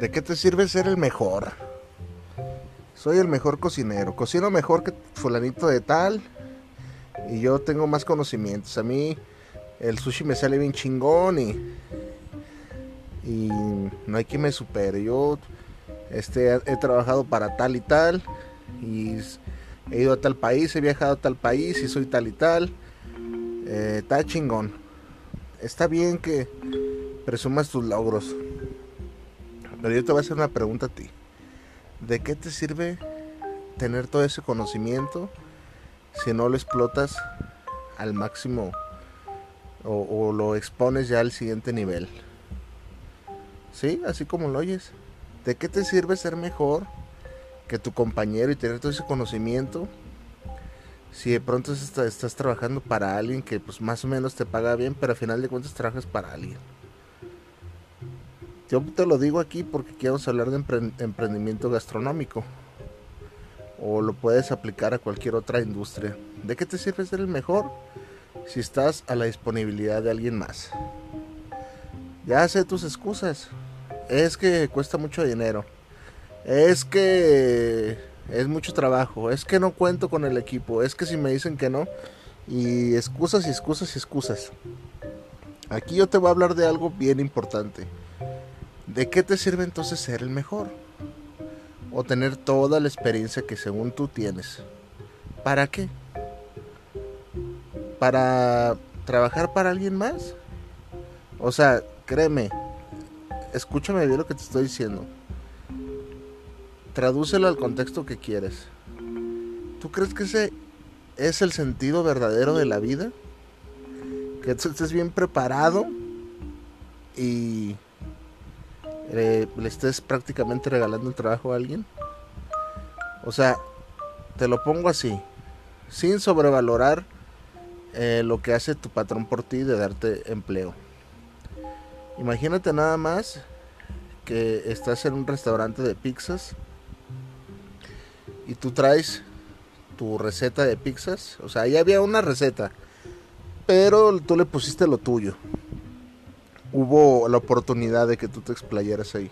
¿De qué te sirve ser el mejor? Soy el mejor cocinero. Cocino mejor que fulanito de tal. Y yo tengo más conocimientos. A mí el sushi me sale bien chingón y... Y no hay quien me supere. Yo este, he trabajado para tal y tal. Y he ido a tal país, he viajado a tal país y soy tal y tal. Eh, está chingón. Está bien que presumas tus logros. Pero yo te voy a hacer una pregunta a ti. ¿De qué te sirve tener todo ese conocimiento si no lo explotas al máximo o, lo expones ya al siguiente nivel? ¿Sí? Así como lo oyes. ¿De qué te sirve ser mejor que tu compañero y tener todo ese conocimiento si de pronto estás, trabajando para alguien que pues más o menos te paga bien, pero al final de cuentas trabajas para alguien? Yo te lo digo aquí porque quiero hablar de emprendimiento gastronómico. O lo puedes aplicar a cualquier otra industria. ¿De qué te sirve ser el mejor si estás a la disponibilidad de alguien más? Ya sé tus excusas. Es que cuesta mucho dinero. Es que es mucho trabajo. Es que no cuento con el equipo. Es que si me dicen que no. Y excusas y excusas y excusas. Aquí yo te voy a hablar de algo bien importante. ¿De qué te sirve entonces ser el mejor? O tener toda la experiencia que según tú tienes. ¿Para qué? ¿Para trabajar para alguien más? O sea, créeme, escúchame bien lo que te estoy diciendo. Tradúcelo al contexto que quieres. ¿Tú crees que ese es el sentido verdadero de la vida? Que tú estés bien preparado y le estés prácticamente regalando el trabajo a alguien. O sea, te lo pongo así, sin sobrevalorar eh, lo que hace tu patrón por ti de darte empleo. Imagínate nada más que estás en un restaurante de pizzas y tú traes tu receta de pizzas. O sea, ya había una receta, pero tú le pusiste lo tuyo hubo la oportunidad de que tú te explayaras ahí.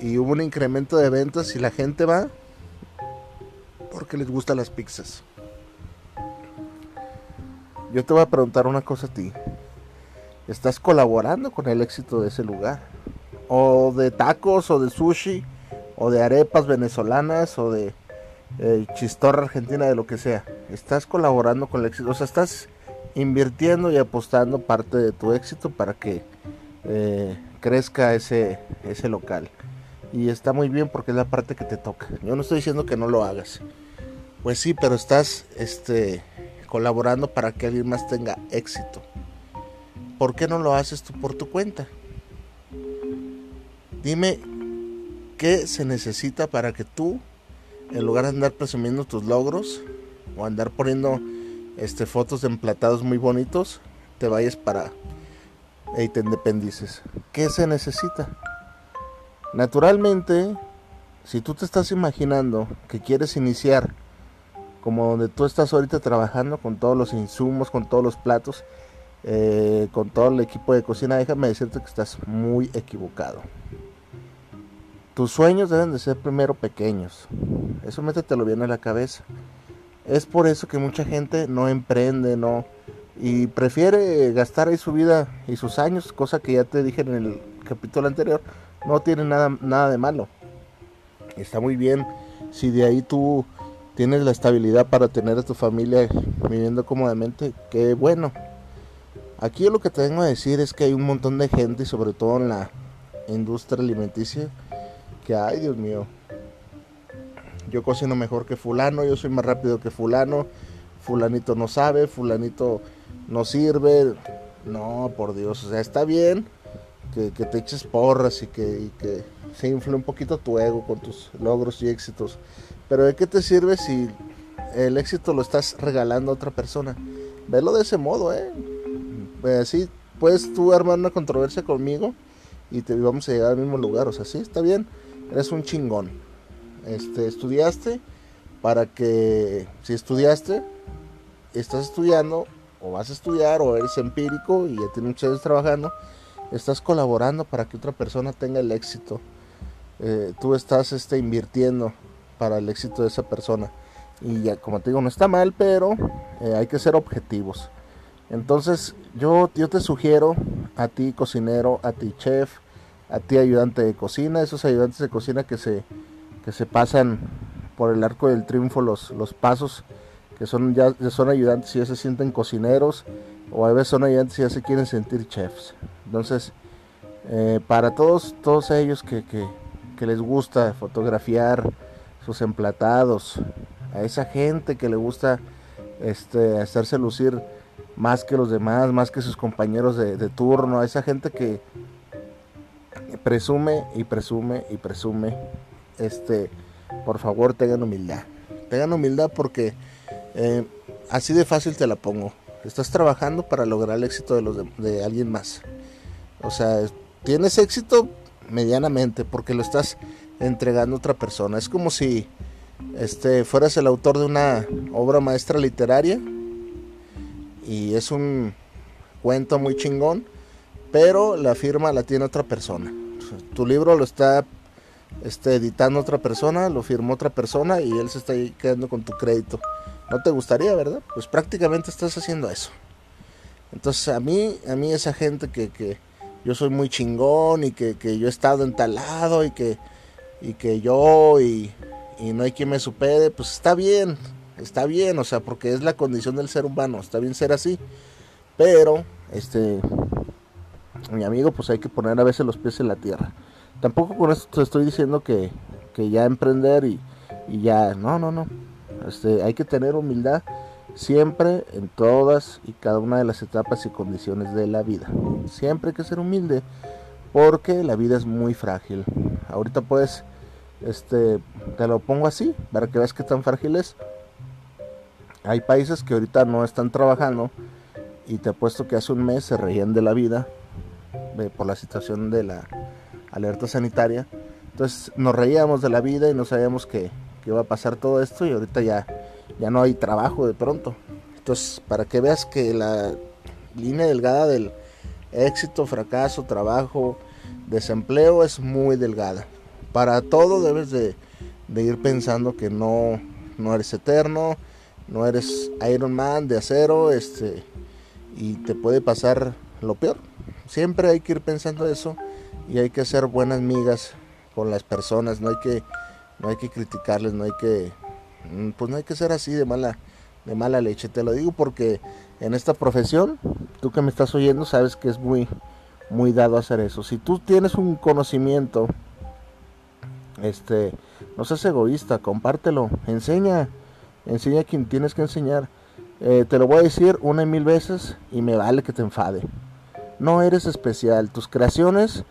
Y hubo un incremento de ventas y la gente va porque les gustan las pizzas. Yo te voy a preguntar una cosa a ti. ¿Estás colaborando con el éxito de ese lugar? O de tacos, o de sushi, o de arepas venezolanas, o de eh, chistorra argentina, de lo que sea. ¿Estás colaborando con el éxito? O sea, estás invirtiendo y apostando parte de tu éxito para que eh, crezca ese, ese local. Y está muy bien porque es la parte que te toca. Yo no estoy diciendo que no lo hagas. Pues sí, pero estás este, colaborando para que alguien más tenga éxito. ¿Por qué no lo haces tú por tu cuenta? Dime qué se necesita para que tú, en lugar de andar presumiendo tus logros o andar poniendo este, fotos de emplatados muy bonitos, te vayas para y te independices. ¿Qué se necesita? Naturalmente, si tú te estás imaginando que quieres iniciar como donde tú estás ahorita trabajando con todos los insumos, con todos los platos, eh, con todo el equipo de cocina, déjame decirte que estás muy equivocado. Tus sueños deben de ser primero pequeños. Eso métetelo bien a la cabeza. Es por eso que mucha gente no emprende, no y prefiere gastar ahí su vida y sus años, cosa que ya te dije en el capítulo anterior, no tiene nada nada de malo. Está muy bien si de ahí tú tienes la estabilidad para tener a tu familia viviendo cómodamente, qué bueno. Aquí lo que te tengo a decir es que hay un montón de gente, sobre todo en la industria alimenticia, que ay Dios mío, yo cocino mejor que fulano, yo soy más rápido que fulano, fulanito no sabe, fulanito no sirve. No, por Dios, o sea, está bien que, te eches porras y que, se infle un poquito tu ego con tus logros y éxitos. Pero ¿de qué te sirve si el éxito lo estás regalando a otra persona? Velo de ese modo, ¿eh? Así puedes tú armar una controversia conmigo y te vamos a llegar al mismo lugar. O sea, sí, está bien, eres un chingón este, estudiaste para que si estudiaste, estás estudiando o vas a estudiar o eres empírico y ya tienes años trabajando, estás colaborando para que otra persona tenga el éxito. eh, tú estás este, invirtiendo para el éxito de esa persona. Y ya, como te digo, no está mal, pero eh, hay que ser objetivos. Entonces, yo, yo te sugiero a ti cocinero, a ti chef, a ti ayudante de cocina, esos ayudantes de cocina que se, que se pasan por el arco del triunfo los, los pasos, que son ya, son ayudantes y ya se sienten cocineros, o a veces son ayudantes y ya se quieren sentir chefs. Entonces, eh, para todos, todos ellos que, que, que les gusta fotografiar sus emplatados, a esa gente que le gusta este, hacerse lucir más que los demás, más que sus compañeros de, turno, a esa gente que presume y presume y presume, este, por favor tengan humildad, tengan humildad porque eh, así de fácil te la pongo, estás trabajando para lograr el éxito de, alguien más, o sea, tienes éxito medianamente porque lo estás entregando a otra persona, es como si este, fueras el autor de una obra maestra literaria y es un cuento muy chingón, pero la firma la tiene otra persona. Tu libro lo está este, editando otra persona, lo firmó otra persona y él se está quedando con tu crédito. No te gustaría, ¿verdad? Pues prácticamente estás haciendo eso. Entonces a mí, a mí esa gente que, que yo soy muy chingón y que, que yo he estado entalado y que, y que yo y y no hay quien me supere, pues está bien, está bien, o sea, porque es la condición del ser humano, está bien ser así. Pero, este, mi amigo, pues hay que poner a veces los pies en la tierra. Tampoco con esto te estoy diciendo que, que ya emprender y, y, ya, no, no, no. Este, hay que tener humildad siempre en todas y cada una de las etapas y condiciones de la vida. Siempre hay que ser humilde porque la vida es muy frágil. Ahorita puedes este, te lo pongo así, para que veas que tan frágil es. Hay países que ahorita no están trabajando y te apuesto que hace un mes se reían de la vida por la situación de la alerta sanitaria. Entonces nos reíamos de la vida y no sabíamos que, que iba a pasar todo esto y ahorita ya, ya no hay trabajo de pronto. Entonces, para que veas que la línea delgada del éxito, fracaso, trabajo, desempleo es muy delgada para todo debes de, ir pensando que no, no eres eterno, no eres Iron Man de acero, este, y te puede pasar lo peor. Siempre hay que ir pensando eso y hay que hacer buenas migas con las personas, no hay que, no hay que criticarles, no hay que, mm, pues no hay que ser así de mala, de mala leche. Te lo digo porque en esta profesión, tú que me estás oyendo, sabes que es muy, muy dado hacer eso. Si tú tienes un conocimiento este, no seas egoísta, compártelo, enseña, enseña a quien tienes que enseñar. Eh, te lo voy a decir una y mil veces y me vale que te enfade. No eres especial, tus creaciones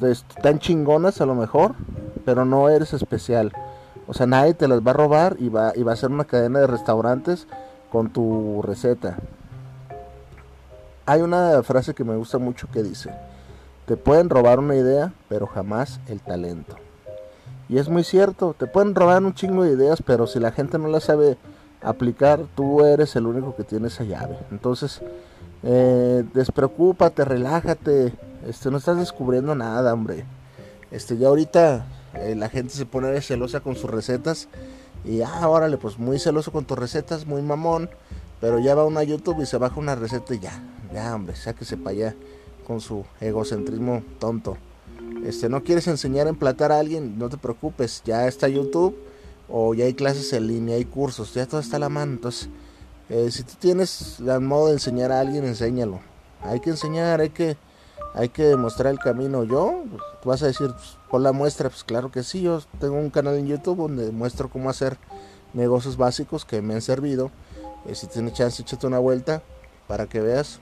están chingonas a lo mejor, pero no eres especial. O sea, nadie te las va a robar y va, y va a ser una cadena de restaurantes con tu receta. Hay una frase que me gusta mucho que dice, te pueden robar una idea, pero jamás el talento. Y es muy cierto, te pueden robar un chingo de ideas, pero si la gente no las sabe aplicar, tú eres el único que tiene esa llave. Entonces, eh, despreocúpate, relájate, este, no estás descubriendo nada, hombre. Este, ya ahorita eh, la gente se pone celosa con sus recetas y ah, órale, pues muy celoso con tus recetas, muy mamón, pero ya va una YouTube y se baja una receta y ya, ya, hombre, sáquese para allá con su egocentrismo tonto. Este, no quieres enseñar a emplatar a alguien, no te preocupes, ya está YouTube o ya hay clases en línea, hay cursos, ya todo está a la mano. Entonces, eh, si tú tienes el modo de enseñar a alguien, enséñalo. Hay que enseñar, hay que, hay que mostrar el camino. Yo, tú vas a decir, pues, por la muestra, pues claro que sí, yo tengo un canal en YouTube donde muestro cómo hacer negocios básicos que me han servido. Eh, si tienes chance, échate una vuelta para que veas.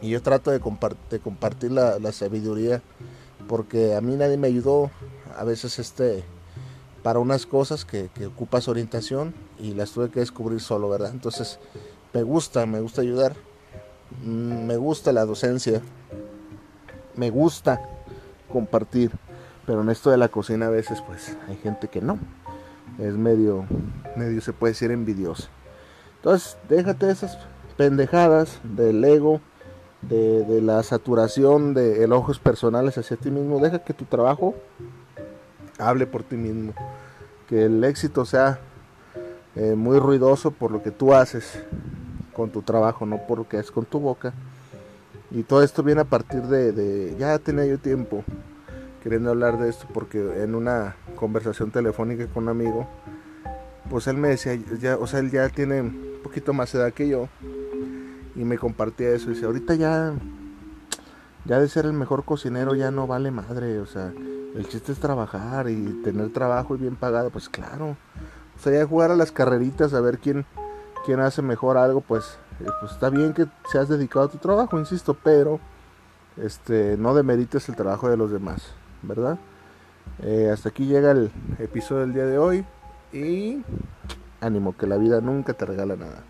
Y yo trato de, compartir la, la sabiduría porque a mí nadie me ayudó a veces este para unas cosas que, que ocupas orientación y las tuve que descubrir solo, ¿verdad? Entonces me gusta, me gusta ayudar, mm, me gusta la docencia, me gusta compartir, pero en esto de la cocina a veces pues hay gente que no, es medio, medio se puede decir envidiosa. Entonces déjate esas pendejadas del ego, de, la saturación de elogios personales hacia ti mismo. Deja que tu trabajo hable por ti mismo. Que el éxito sea eh, muy ruidoso por lo que tú haces con tu trabajo, no por lo que haces con tu boca. Y todo esto viene a partir de, de, ya tenía yo tiempo queriendo hablar de esto porque en una conversación telefónica con un amigo, pues él me decía, ya, o sea, él ya tiene un poquito más edad que yo y me compartía eso y dice, ahorita ya ya de ser el mejor cocinero ya no vale madre, o sea, el chiste es trabajar y tener trabajo y bien pagado, pues claro. O sea, ya jugar a las carreritas a ver quién quién hace mejor algo, pues pues está bien que seas dedicado a tu trabajo, insisto, pero este no demerites el trabajo de los demás, ¿verdad? Eh, hasta aquí llega el episodio del día de hoy y ánimo que la vida nunca te regala nada.